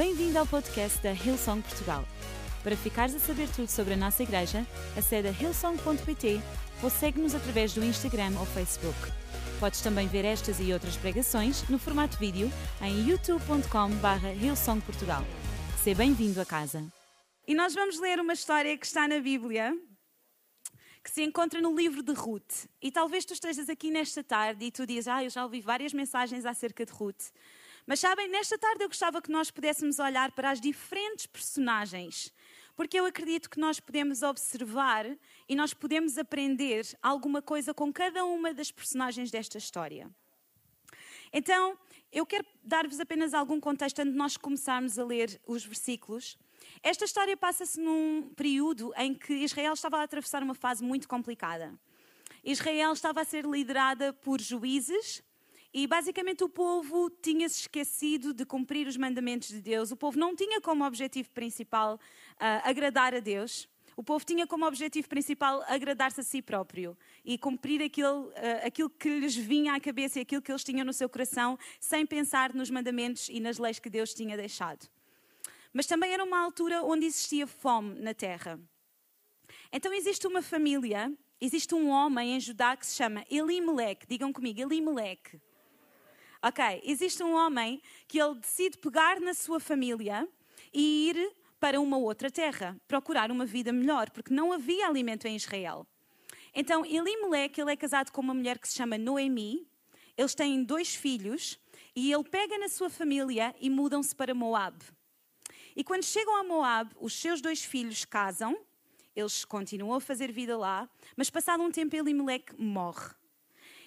Bem-vindo ao podcast da Hillsong Portugal. Para ficares a saber tudo sobre a nossa igreja, acede a hillsong.pt ou segue-nos através do Instagram ou Facebook. Podes também ver estas e outras pregações no formato vídeo em youtube.com.br hillsongportugal. Seja bem-vindo a casa. E nós vamos ler uma história que está na Bíblia, que se encontra no livro de Ruth. E talvez tu estejas aqui nesta tarde e tu dizes, ah, eu já ouvi várias mensagens acerca de Ruth. Mas sabem, nesta tarde eu gostava que nós pudéssemos olhar para as diferentes personagens, porque eu acredito que nós podemos observar e nós podemos aprender alguma coisa com cada uma das personagens desta história. Então, eu quero dar-vos apenas algum contexto antes de nós começarmos a ler os versículos. Esta história passa-se num período em que Israel estava a atravessar uma fase muito complicada. Israel estava a ser liderada por juízes e basicamente o povo tinha se esquecido de cumprir os mandamentos de Deus. O povo não tinha como objetivo principal uh, agradar a Deus. O povo tinha como objetivo principal agradar-se a si próprio e cumprir aquilo, uh, aquilo que lhes vinha à cabeça e aquilo que eles tinham no seu coração, sem pensar nos mandamentos e nas leis que Deus tinha deixado. Mas também era uma altura onde existia fome na terra. Então existe uma família, existe um homem em Judá que se chama Elimelech. Digam comigo, Elimelech. Ok, existe um homem que ele decide pegar na sua família e ir para uma outra terra, procurar uma vida melhor, porque não havia alimento em Israel. Então, Elimelech, ele é casado com uma mulher que se chama Noemi, eles têm dois filhos, e ele pega na sua família e mudam-se para Moab. E quando chegam a Moab, os seus dois filhos casam, eles continuam a fazer vida lá, mas passado um tempo Elimelech morre.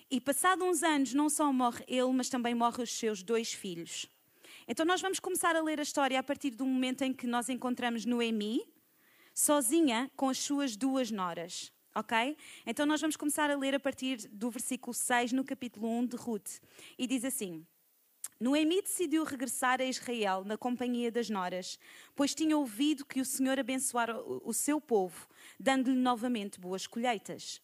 E passado uns anos, não só morre ele, mas também morrem os seus dois filhos. Então nós vamos começar a ler a história a partir do momento em que nós encontramos Noemi, sozinha com as suas duas noras. Ok? Então nós vamos começar a ler a partir do versículo 6 no capítulo 1 de Ruth. E diz assim: Noemi decidiu regressar a Israel na companhia das noras, pois tinha ouvido que o Senhor abençoara o seu povo, dando-lhe novamente boas colheitas.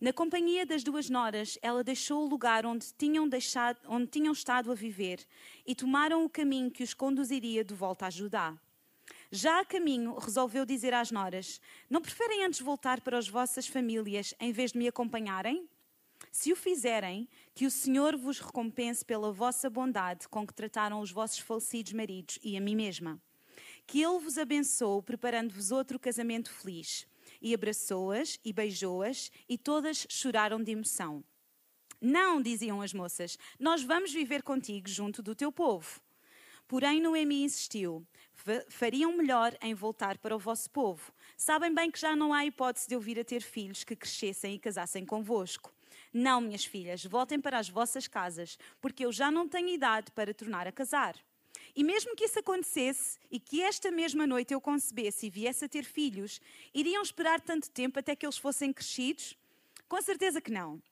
Na companhia das duas noras, ela deixou o lugar onde tinham, deixado, onde tinham estado a viver e tomaram o caminho que os conduziria de volta a Judá. Já a caminho, resolveu dizer às noras: Não preferem antes voltar para as vossas famílias em vez de me acompanharem? Se o fizerem, que o Senhor vos recompense pela vossa bondade com que trataram os vossos falecidos maridos e a mim mesma. Que Ele vos abençoe, preparando-vos outro casamento feliz e abraçou-as e beijou-as, e todas choraram de emoção. Não, diziam as moças, nós vamos viver contigo junto do teu povo. Porém, Noemi insistiu: fariam melhor em voltar para o vosso povo. Sabem bem que já não há hipótese de eu vir a ter filhos que crescessem e casassem convosco. Não, minhas filhas, voltem para as vossas casas, porque eu já não tenho idade para tornar a casar. E mesmo que isso acontecesse e que esta mesma noite eu concebesse e viesse a ter filhos, iriam esperar tanto tempo até que eles fossem crescidos? Com certeza que não.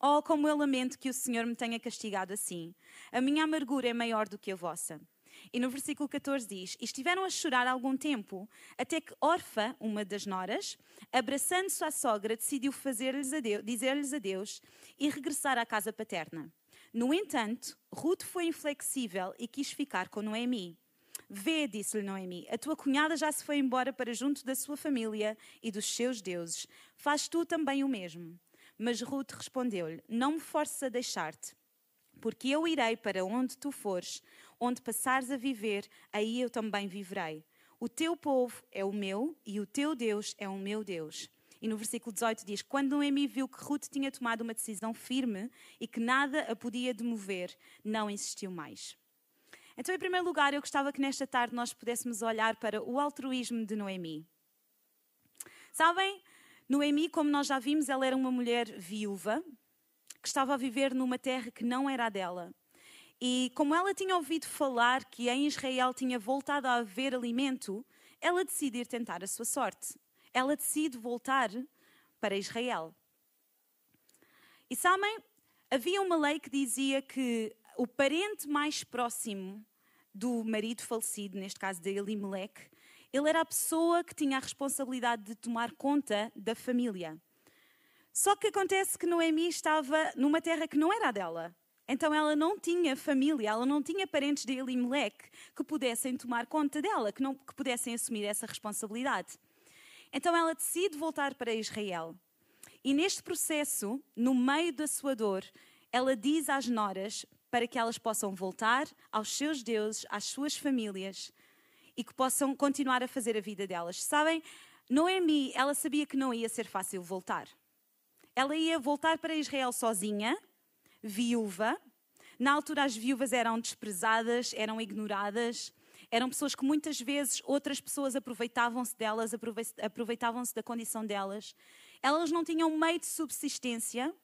Oh, como eu lamento que o Senhor me tenha castigado assim. A minha amargura é maior do que a vossa. E no versículo 14 diz: E estiveram a chorar algum tempo, até que Orfa, uma das noras, abraçando-se à sogra, decidiu dizer-lhes adeus e regressar à casa paterna. No entanto, Ruth foi inflexível e quis ficar com Noemi. Vê, disse-lhe Noemi, a tua cunhada já se foi embora para junto da sua família e dos seus deuses. Faz tu também o mesmo. Mas Ruth respondeu-lhe: Não me forces a deixar-te, porque eu irei para onde tu fores, onde passares a viver, aí eu também viverei. O teu povo é o meu e o teu Deus é o meu Deus. E no versículo 18 diz: Quando Noemi viu que Ruth tinha tomado uma decisão firme e que nada a podia demover, não insistiu mais. Então, em primeiro lugar, eu gostava que nesta tarde nós pudéssemos olhar para o altruísmo de Noemi. Sabem, Noemi, como nós já vimos, ela era uma mulher viúva que estava a viver numa terra que não era a dela. E como ela tinha ouvido falar que em Israel tinha voltado a haver alimento, ela decidiu tentar a sua sorte ela decide voltar para Israel. E sabem, havia uma lei que dizia que o parente mais próximo do marido falecido, neste caso de Elimelech, ele era a pessoa que tinha a responsabilidade de tomar conta da família. Só que acontece que Noemi estava numa terra que não era dela. Então ela não tinha família, ela não tinha parentes de Elimelech que pudessem tomar conta dela, que, não, que pudessem assumir essa responsabilidade. Então ela decide voltar para Israel. E neste processo, no meio da sua dor, ela diz às noras para que elas possam voltar aos seus deuses, às suas famílias e que possam continuar a fazer a vida delas. Sabem, Noemi, ela sabia que não ia ser fácil voltar. Ela ia voltar para Israel sozinha, viúva. Na altura, as viúvas eram desprezadas, eram ignoradas, eram pessoas que muitas vezes outras pessoas aproveitavam-se delas, aproveitavam-se da condição delas. Elas não tinham meio de subsistência.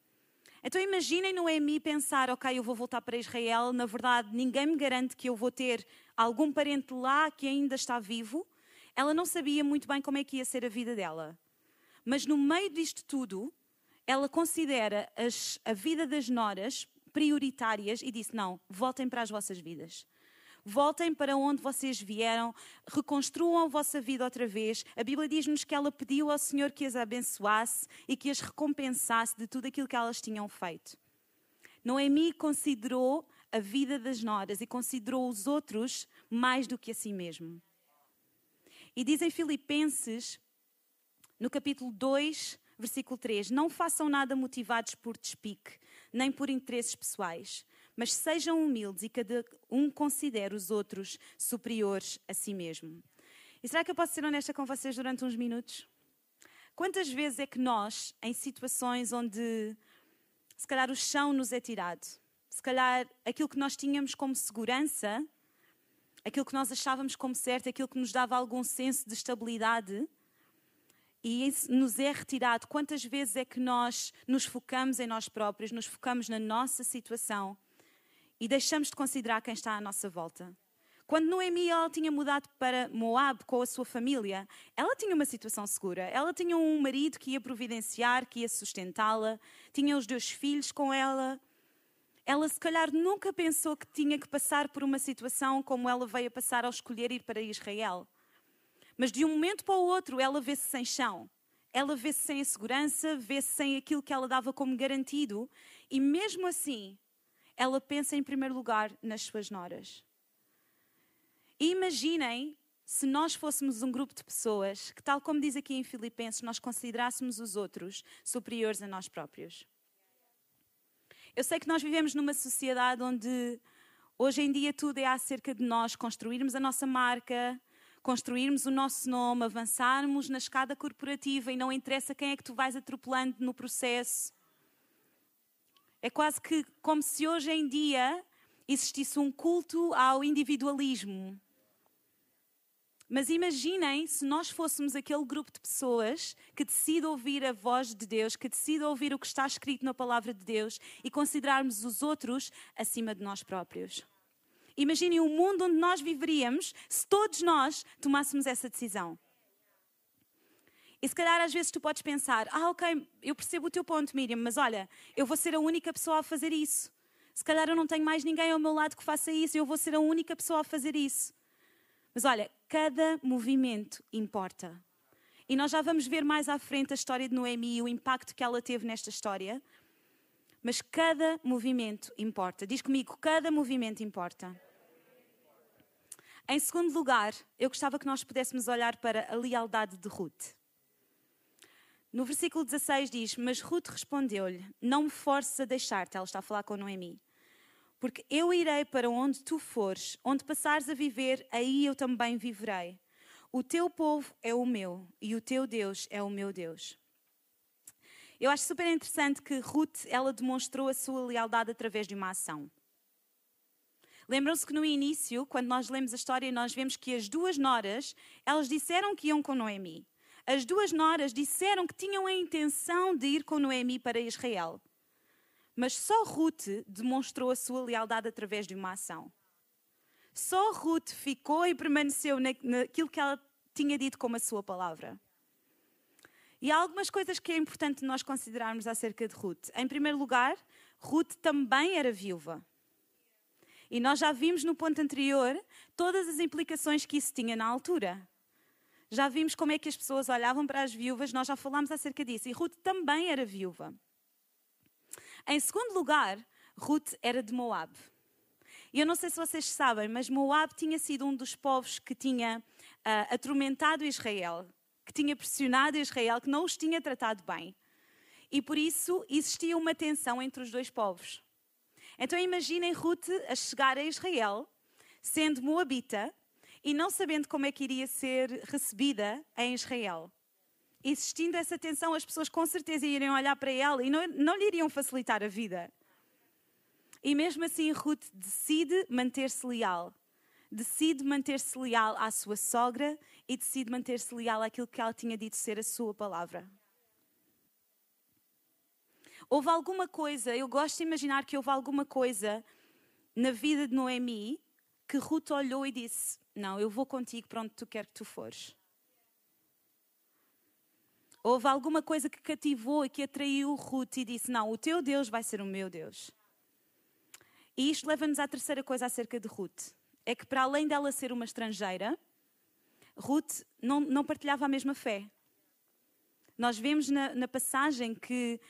Então imaginem Noemi pensar, ok, eu vou voltar para Israel, na verdade ninguém me garante que eu vou ter algum parente lá que ainda está vivo. Ela não sabia muito bem como é que ia ser a vida dela. Mas no meio disto tudo, ela considera as, a vida das noras prioritárias e disse: Não, voltem para as vossas vidas. Voltem para onde vocês vieram, reconstruam a vossa vida outra vez. A Bíblia diz-nos que ela pediu ao Senhor que as abençoasse e que as recompensasse de tudo aquilo que elas tinham feito. Noemi considerou a vida das noras e considerou os outros mais do que a si mesmo. E diz em Filipenses, no capítulo 2, versículo 3: Não façam nada motivados por despique, nem por interesses pessoais, mas sejam humildes e cada um considere os outros superiores a si mesmo. E será que eu posso ser honesta com vocês durante uns minutos? Quantas vezes é que nós, em situações onde se calhar o chão nos é tirado, se calhar aquilo que nós tínhamos como segurança, aquilo que nós achávamos como certo, aquilo que nos dava algum senso de estabilidade, e nos é retirado. Quantas vezes é que nós nos focamos em nós próprios, nos focamos na nossa situação e deixamos de considerar quem está à nossa volta? Quando Noemi ela tinha mudado para Moab com a sua família, ela tinha uma situação segura. Ela tinha um marido que ia providenciar, que ia sustentá-la, tinha os dois filhos com ela. Ela se calhar nunca pensou que tinha que passar por uma situação como ela veio a passar ao escolher ir para Israel. Mas de um momento para o outro, ela vê-se sem chão. Ela vê-se sem a segurança, vê-se sem aquilo que ela dava como garantido. E mesmo assim, ela pensa em primeiro lugar nas suas noras. E imaginem se nós fôssemos um grupo de pessoas que, tal como diz aqui em Filipenses, nós considerássemos os outros superiores a nós próprios. Eu sei que nós vivemos numa sociedade onde hoje em dia tudo é acerca de nós construirmos a nossa marca, construirmos o nosso nome, avançarmos na escada corporativa e não interessa quem é que tu vais atropelando no processo. É quase que como se hoje em dia existisse um culto ao individualismo. Mas imaginem se nós fôssemos aquele grupo de pessoas que decide ouvir a voz de Deus, que decide ouvir o que está escrito na palavra de Deus e considerarmos os outros acima de nós próprios. Imaginem o mundo onde nós viveríamos se todos nós tomássemos essa decisão. E se calhar às vezes tu podes pensar: ah, ok, eu percebo o teu ponto, Miriam, mas olha, eu vou ser a única pessoa a fazer isso. Se calhar eu não tenho mais ninguém ao meu lado que faça isso, eu vou ser a única pessoa a fazer isso. Mas olha, cada movimento importa. E nós já vamos ver mais à frente a história de Noemi e o impacto que ela teve nesta história. Mas cada movimento importa. Diz comigo: cada movimento importa. Em segundo lugar, eu gostava que nós pudéssemos olhar para a lealdade de Ruth. No versículo 16 diz: Mas Ruth respondeu-lhe: Não me forces a deixar-te. Ela está a falar com Noemi. Porque eu irei para onde tu fores, onde passares a viver, aí eu também viverei. O teu povo é o meu e o teu Deus é o meu Deus. Eu acho super interessante que Ruth ela demonstrou a sua lealdade através de uma ação. Lembram-se que no início, quando nós lemos a história, nós vemos que as duas noras, elas disseram que iam com Noemi. As duas noras disseram que tinham a intenção de ir com Noemi para Israel. Mas só Ruth demonstrou a sua lealdade através de uma ação. Só Ruth ficou e permaneceu naquilo que ela tinha dito como a sua palavra. E há algumas coisas que é importante nós considerarmos acerca de Ruth. Em primeiro lugar, Ruth também era viúva. E nós já vimos no ponto anterior todas as implicações que isso tinha na altura. Já vimos como é que as pessoas olhavam para as viúvas, nós já falámos acerca disso. E Ruth também era viúva. Em segundo lugar, Ruth era de Moab. E eu não sei se vocês sabem, mas Moab tinha sido um dos povos que tinha uh, atormentado Israel, que tinha pressionado Israel, que não os tinha tratado bem. E por isso existia uma tensão entre os dois povos. Então imaginem Ruth a chegar a Israel, sendo moabita e não sabendo como é que iria ser recebida em Israel. Existindo essa tensão, as pessoas com certeza iriam olhar para ela e não, não lhe iriam facilitar a vida. E mesmo assim, Ruth decide manter-se leal. Decide manter-se leal à sua sogra e decide manter-se leal àquilo que ela tinha dito ser a sua palavra. Houve alguma coisa, eu gosto de imaginar que houve alguma coisa na vida de Noemi que Ruth olhou e disse: Não, eu vou contigo para onde tu quer que tu fores. Houve alguma coisa que cativou e que atraiu Ruth e disse: Não, o teu Deus vai ser o meu Deus. E isto leva-nos à terceira coisa acerca de Ruth. É que, para além dela ser uma estrangeira, Ruth não, não partilhava a mesma fé. Nós vemos na, na passagem que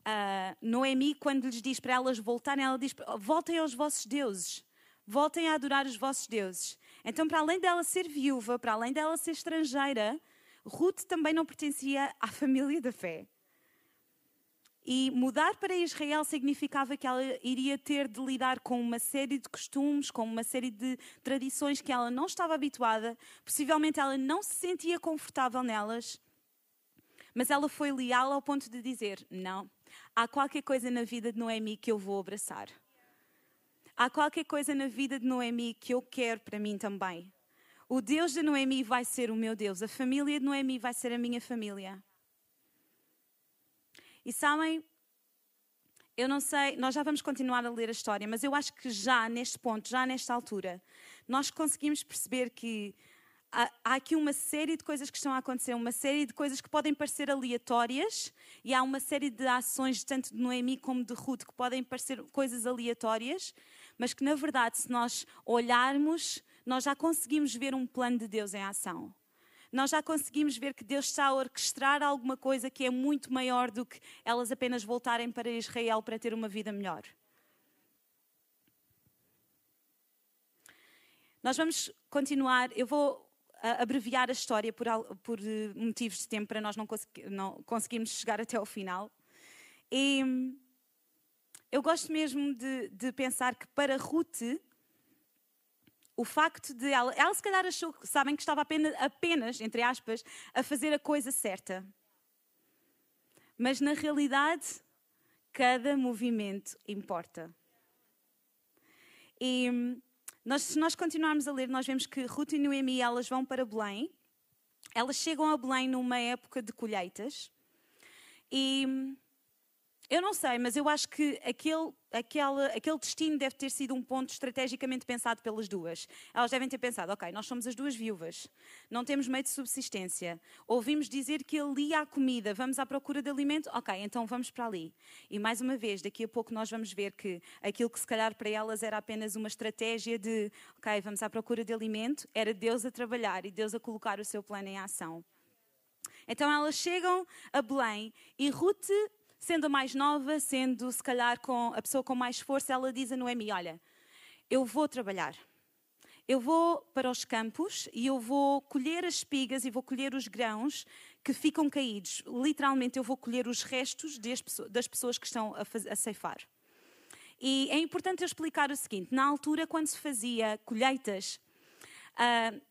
uh, Noemi, quando lhes diz para elas voltarem, ela diz: Voltem aos vossos deuses, voltem a adorar os vossos deuses. Então, para além dela ser viúva, para além dela ser estrangeira, Ruth também não pertencia à família da fé. E mudar para Israel significava que ela iria ter de lidar com uma série de costumes, com uma série de tradições que ela não estava habituada, possivelmente ela não se sentia confortável nelas, mas ela foi leal ao ponto de dizer: Não, há qualquer coisa na vida de Noemi que eu vou abraçar. Há qualquer coisa na vida de Noemi que eu quero para mim também. O Deus de Noemi vai ser o meu Deus, a família de Noemi vai ser a minha família. E sabem, eu não sei, nós já vamos continuar a ler a história, mas eu acho que já neste ponto, já nesta altura, nós conseguimos perceber que há, aqui uma série de coisas que estão a acontecer, uma série de coisas que podem parecer aleatórias, e há uma série de ações, tanto de Noemi como de Ruth, que podem parecer coisas aleatórias, mas que na verdade, se nós olharmos, nós já conseguimos ver um plano de Deus em ação nós já conseguimos ver que Deus está a orquestrar alguma coisa que é muito maior do que elas apenas voltarem para Israel para ter uma vida melhor. Nós vamos continuar, eu vou abreviar a história por, por eh, motivos de tempo para nós não, consegui, não conseguirmos chegar até ao final. E eu gosto mesmo de, de pensar que para Ruth o facto de ela, ela se calhar achou, sabem, que estava apenas, apenas, entre aspas, a fazer a coisa certa. Mas na realidade, cada movimento importa. E nós, se nós continuarmos a ler, nós vemos que Ruth e Noemi elas vão para Belém. Elas chegam a Belém numa época de colheitas. E eu não sei, mas eu acho que aquele, aquele, aquele destino deve ter sido um ponto estrategicamente pensado pelas duas. Elas devem ter pensado: ok, nós somos as duas viúvas, não temos meio de subsistência. Ouvimos dizer que ali há comida, vamos à procura de alimento? Ok, então vamos para ali. E mais uma vez, daqui a pouco nós vamos ver que aquilo que se calhar para elas era apenas uma estratégia de: ok, vamos à procura de alimento, era Deus a trabalhar e Deus a colocar o seu plano em ação. Então elas chegam a Belém e Ruth sendo a mais nova, sendo se calhar com a pessoa com mais força, ela diz a Noemi: Olha, eu vou trabalhar. Eu vou para os campos e eu vou colher as espigas e vou colher os grãos que ficam caídos. Literalmente, eu vou colher os restos das pessoas que estão a, ceifar. E é importante eu explicar o seguinte: na altura, quando se fazia colheitas, uh,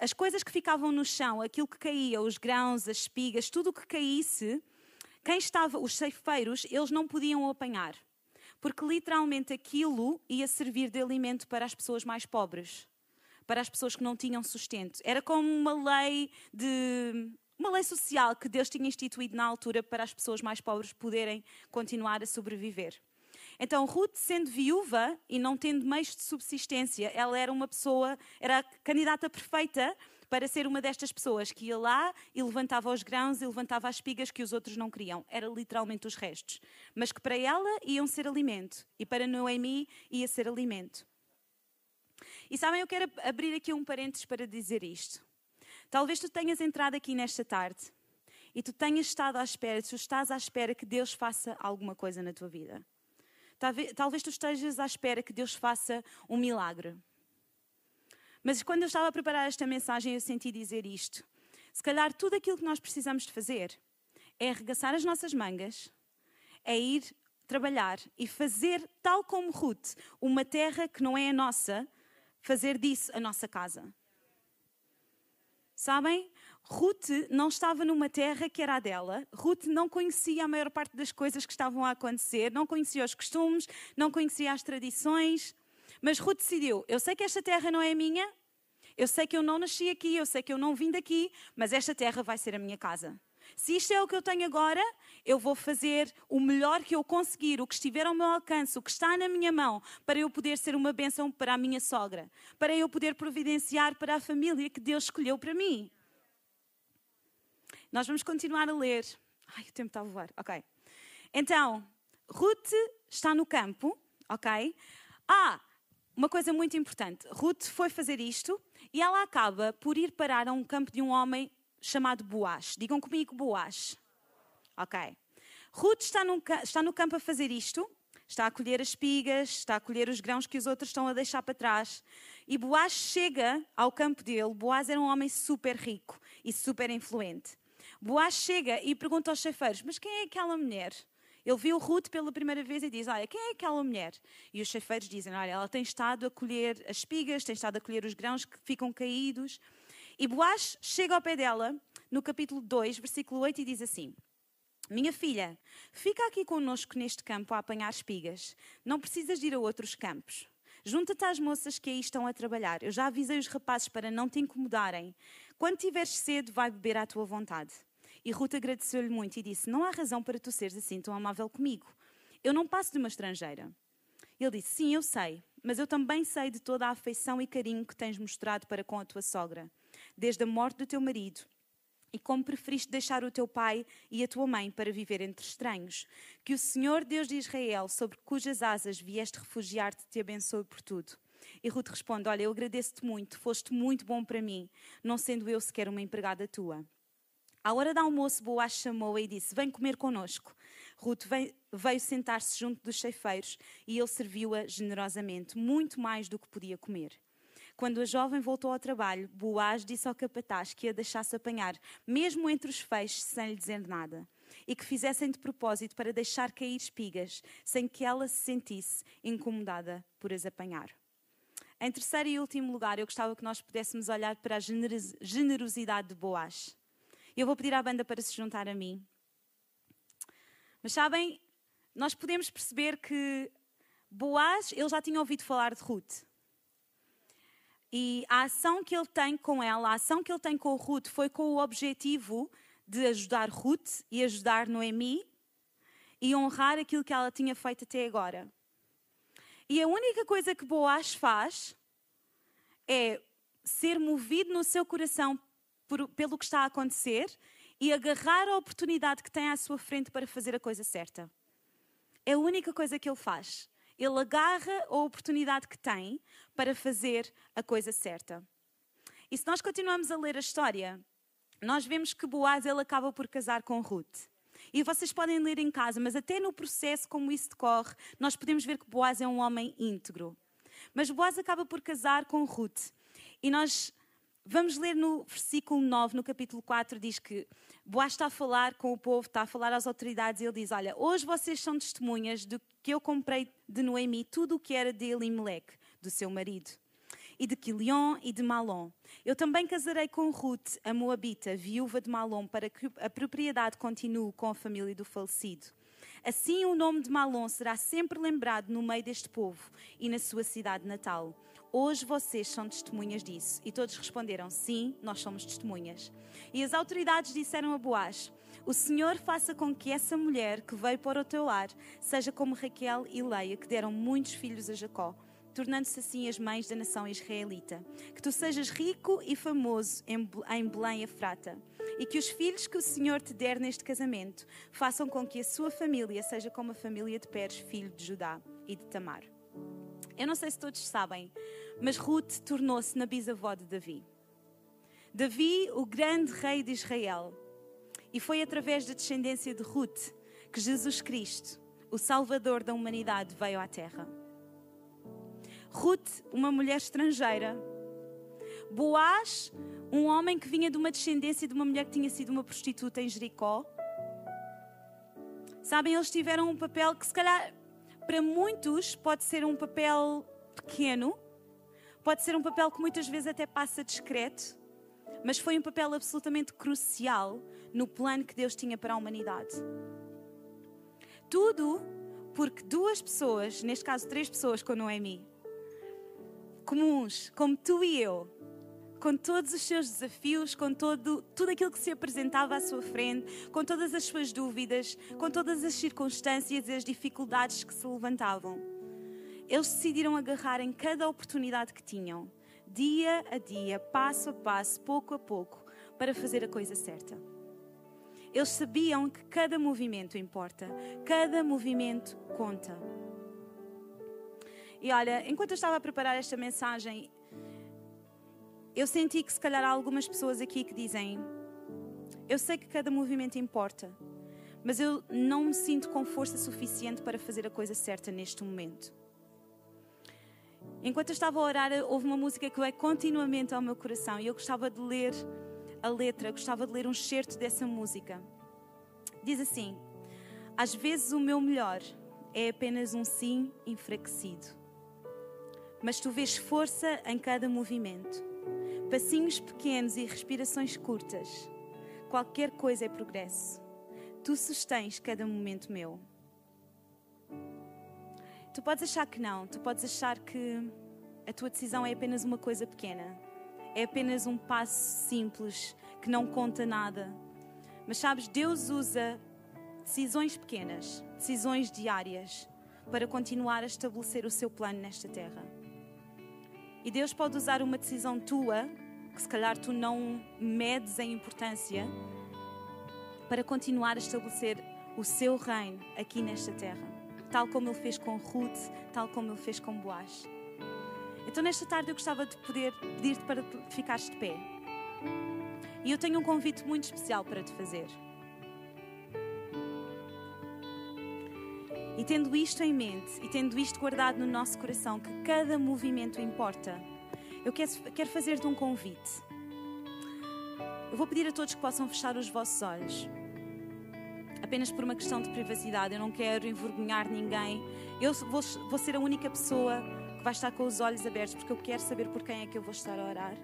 as coisas que ficavam no chão, aquilo que caía, os grãos, as espigas, tudo o que caísse, quem estava, os ceifeiros, eles não podiam apanhar, porque literalmente aquilo ia servir de alimento para as pessoas mais pobres, para as pessoas que não tinham sustento. Era como uma lei de uma lei social que Deus tinha instituído na altura para as pessoas mais pobres poderem continuar a sobreviver. Então, Ruth, sendo viúva e não tendo meios de subsistência, ela era uma pessoa, era a candidata perfeita para ser uma destas pessoas que ia lá e levantava os grãos e levantava as espigas que os outros não queriam. Era literalmente os restos. Mas que para ela iam ser alimento e para Noemi ia ser alimento. E sabem, eu quero abrir aqui um parênteses para dizer isto. Talvez tu tenhas entrado aqui nesta tarde e tu tenhas estado à espera, tu estás à espera que Deus faça alguma coisa na tua vida. Talvez, talvez tu estejas à espera que Deus faça um milagre. Mas quando eu estava a preparar esta mensagem, eu senti dizer isto. Se calhar tudo aquilo que nós precisamos de fazer é arregaçar as nossas mangas, é ir trabalhar e fazer, tal como Ruth, uma terra que não é a nossa, fazer disso a nossa casa. Sabem? Ruth não estava numa terra que era a dela. Ruth não conhecia a maior parte das coisas que estavam a acontecer, não conhecia os costumes, não conhecia as tradições. Mas Ruth decidiu: eu sei que esta terra não é minha, eu sei que eu não nasci aqui, eu sei que eu não vim daqui, mas esta terra vai ser a minha casa. Se isto é o que eu tenho agora, eu vou fazer o melhor que eu conseguir, o que estiver ao meu alcance, o que está na minha mão, para eu poder ser uma bênção para a minha sogra, para eu poder providenciar para a família que Deus escolheu para mim. Nós vamos continuar a ler. Ai, o tempo está a voar. Ok. Então, Ruth está no campo, ok? Ah, uma coisa muito importante. Ruth foi fazer isto e ela acaba por ir parar a um campo de um homem chamado Boaz. Digam comigo Boaz. Ok. Ruth está no, está no campo a fazer isto. Está a colher as espigas, está a colher os grãos que os outros estão a deixar para trás. E Boaz chega ao campo dele. Boaz era um homem super rico e super influente. Boaz chega e pergunta aos chefeiros: Mas quem é aquela mulher? Ele viu Ruth pela primeira vez e diz: Olha, quem é aquela mulher? E os chefeiros dizem: Olha, ela tem estado a colher as espigas, tem estado a colher os grãos que ficam caídos. E Boaz chega ao pé dela, no capítulo 2, versículo 8, e diz assim: Minha filha, fica aqui conosco neste campo a apanhar espigas. Não precisas de ir a outros campos. Junta-te às moças que aí estão a trabalhar. Eu já avisei os rapazes para não te incomodarem. Quando tiveres sede, vai beber à tua vontade. E Ruth agradeceu-lhe muito e disse: Não há razão para tu seres assim tão amável comigo. Eu não passo de uma estrangeira. Ele disse: Sim, eu sei, mas eu também sei de toda a afeição e carinho que tens mostrado para com a tua sogra, desde a morte do teu marido. E como preferiste deixar o teu pai e a tua mãe para viver entre estranhos, que o Senhor Deus de Israel, sobre cujas asas vieste refugiar-te, te abençoe por tudo. E Ruth responde: Olha, eu agradeço-te muito, foste muito bom para mim, não sendo eu sequer uma empregada tua. À hora do almoço, Boaz chamou-a e disse: Vem comer conosco. Ruth veio sentar-se junto dos ceifeiros e ele serviu-a generosamente, muito mais do que podia comer. Quando a jovem voltou ao trabalho, Boaz disse ao capataz que a deixasse apanhar, mesmo entre os feixes, sem lhe dizer nada, e que fizessem de propósito para deixar cair espigas, sem que ela se sentisse incomodada por as apanhar. Em terceiro e último lugar, eu gostava que nós pudéssemos olhar para a generosidade de Boaz. Eu vou pedir à banda para se juntar a mim. Mas sabem, nós podemos perceber que Boaz, ele já tinha ouvido falar de Ruth. E a ação que ele tem com ela, a ação que ele tem com Ruth, foi com o objetivo de ajudar Ruth e ajudar Noemi e honrar aquilo que ela tinha feito até agora. E a única coisa que Boaz faz é ser movido no seu coração por, pelo que está a acontecer e agarrar a oportunidade que tem à sua frente para fazer a coisa certa. É a única coisa que ele faz. Ele agarra a oportunidade que tem para fazer a coisa certa. E se nós continuamos a ler a história, nós vemos que Boaz ele acaba por casar com Ruth. E vocês podem ler em casa, mas até no processo como isso decorre, nós podemos ver que Boaz é um homem íntegro. Mas Boaz acaba por casar com Ruth. E nós Vamos ler no versículo 9, no capítulo 4, diz que Boaz está a falar com o povo, está a falar às autoridades, e ele diz: Olha, hoje vocês são testemunhas de que eu comprei de Noemi tudo o que era de Elimelec, do seu marido, e de Quilion e de Malom. Eu também casarei com Ruth, a Moabita, viúva de Malom, para que a propriedade continue com a família do falecido. Assim o nome de Malom será sempre lembrado no meio deste povo e na sua cidade natal. Hoje vocês são testemunhas disso. E todos responderam: Sim, nós somos testemunhas. E as autoridades disseram a Boaz: O Senhor faça com que essa mulher que veio para o teu lar seja como Raquel e Leia, que deram muitos filhos a Jacó, tornando-se assim as mães da nação israelita. Que tu sejas rico e famoso em Belém Efrata. E que os filhos que o Senhor te der neste casamento façam com que a sua família seja como a família de Pérez, filho de Judá e de Tamar. Eu não sei se todos sabem, mas Ruth tornou-se na bisavó de Davi. Davi, o grande rei de Israel. E foi através da descendência de Ruth que Jesus Cristo o Salvador da humanidade veio à Terra. Ruth, uma mulher estrangeira. Boaz, um homem que vinha de uma descendência de uma mulher que tinha sido uma prostituta em Jericó. Sabem, eles tiveram um papel que, se calhar, para muitos pode ser um papel pequeno, pode ser um papel que muitas vezes até passa discreto, mas foi um papel absolutamente crucial no plano que Deus tinha para a humanidade. Tudo porque duas pessoas, neste caso três pessoas com Noemi, comuns, como tu e eu, com todos os seus desafios, com todo, tudo aquilo que se apresentava à sua frente, com todas as suas dúvidas, com todas as circunstâncias e as dificuldades que se levantavam. Eles decidiram agarrar em cada oportunidade que tinham, dia a dia, passo a passo, pouco a pouco, para fazer a coisa certa. Eles sabiam que cada movimento importa, cada movimento conta. E olha, enquanto eu estava a preparar esta mensagem, eu senti que se calhar há algumas pessoas aqui que dizem: Eu sei que cada movimento importa, mas eu não me sinto com força suficiente para fazer a coisa certa neste momento. Enquanto eu estava a orar, houve uma música que vai continuamente ao meu coração e eu gostava de ler a letra, gostava de ler um certo dessa música. Diz assim: Às vezes o meu melhor é apenas um sim enfraquecido, mas tu vês força em cada movimento passinhos pequenos e respirações curtas. Qualquer coisa é progresso. Tu sustens cada momento meu. Tu podes achar que não, tu podes achar que a tua decisão é apenas uma coisa pequena, é apenas um passo simples que não conta nada. Mas sabes, Deus usa decisões pequenas, decisões diárias, para continuar a estabelecer o seu plano nesta terra. E Deus pode usar uma decisão tua, que se calhar tu não medes em importância, para continuar a estabelecer o seu reino aqui nesta terra, tal como ele fez com Ruth, tal como ele fez com Boaz. Então, nesta tarde, eu gostava de poder pedir-te para ficares de pé. E eu tenho um convite muito especial para te fazer. E tendo isto em mente e tendo isto guardado no nosso coração, que cada movimento importa, eu quero, fazer-te um convite. Eu vou pedir a todos que possam fechar os vossos olhos. Apenas por uma questão de privacidade. Eu não quero envergonhar ninguém. Eu vou, vou ser a única pessoa que vai estar com os olhos abertos, porque eu quero saber por quem é que eu vou estar a orar.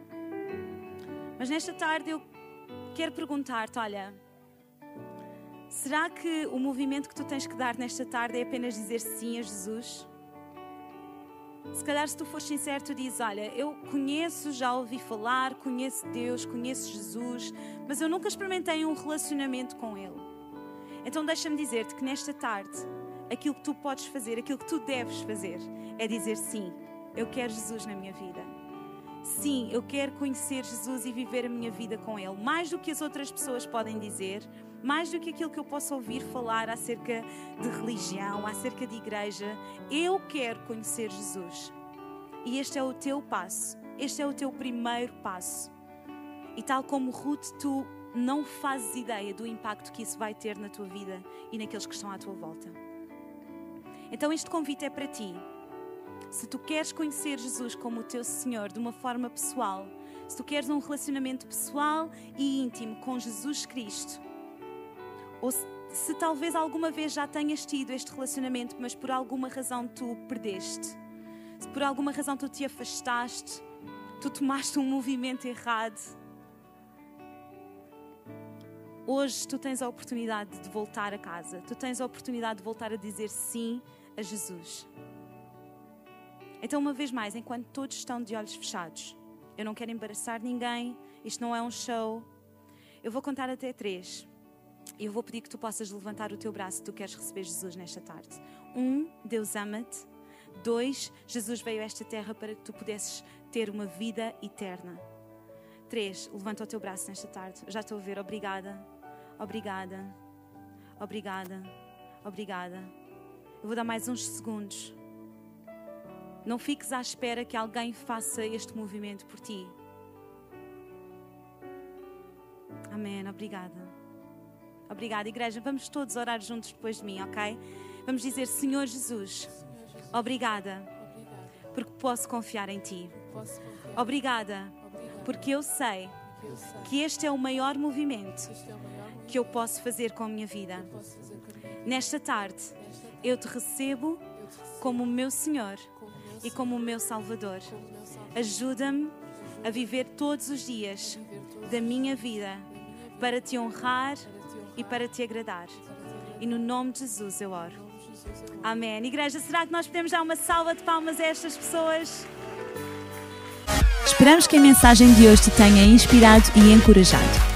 Mas nesta tarde eu quero perguntar-te: olha, Será que o movimento que tu tens que dar nesta tarde é apenas dizer sim a Jesus? Se calhar, se tu fores sincero, tu dizes: Olha, eu conheço, já ouvi falar, conheço Deus, conheço Jesus, mas eu nunca experimentei um relacionamento com Ele. Então, deixa-me dizer-te que nesta tarde, aquilo que tu podes fazer, aquilo que tu deves fazer, é dizer sim, eu quero Jesus na minha vida. Sim, eu quero conhecer Jesus e viver a minha vida com Ele, mais do que as outras pessoas podem dizer, mais do que aquilo que eu posso ouvir falar acerca de religião, acerca de igreja. Eu quero conhecer Jesus. E este é o teu passo, este é o teu primeiro passo. E tal como Ruth, tu não fazes ideia do impacto que isso vai ter na tua vida e naqueles que estão à tua volta. Então, este convite é para ti. Se tu queres conhecer Jesus como o teu Senhor de uma forma pessoal, se tu queres um relacionamento pessoal e íntimo com Jesus Cristo, ou se, se talvez alguma vez já tenhas tido este relacionamento, mas por alguma razão tu perdeste. Se por alguma razão tu te afastaste, tu tomaste um movimento errado. Hoje tu tens a oportunidade de voltar a casa. Tu tens a oportunidade de voltar a dizer sim a Jesus. Então, uma vez mais, enquanto todos estão de olhos fechados, eu não quero embaraçar ninguém, isto não é um show. Eu vou contar até três. E eu vou pedir que tu possas levantar o teu braço se tu queres receber Jesus nesta tarde. Um, Deus ama-te. Dois, Jesus veio a esta terra para que tu pudesses ter uma vida eterna. Três, levanta o teu braço nesta tarde. Já estou a ver. Obrigada. Obrigada. Obrigada. Obrigada. Eu vou dar mais uns segundos. Não fiques à espera que alguém faça este movimento por ti. Amém. Obrigada. Obrigada, igreja. Vamos todos orar juntos depois de mim, ok? Vamos dizer: Senhor Jesus, obrigada porque posso confiar em Ti. Obrigada porque eu sei que este é o maior movimento que eu posso fazer com a minha vida. Nesta tarde, eu te recebo como o meu Senhor e como o meu Salvador. Ajuda-me a viver todos os dias da minha vida para te honrar e para te agradar. E no nome de Jesus eu oro. Amém. Igreja, será que nós podemos dar uma salva de palmas a estas pessoas? Esperamos que a mensagem de hoje te tenha inspirado e encorajado.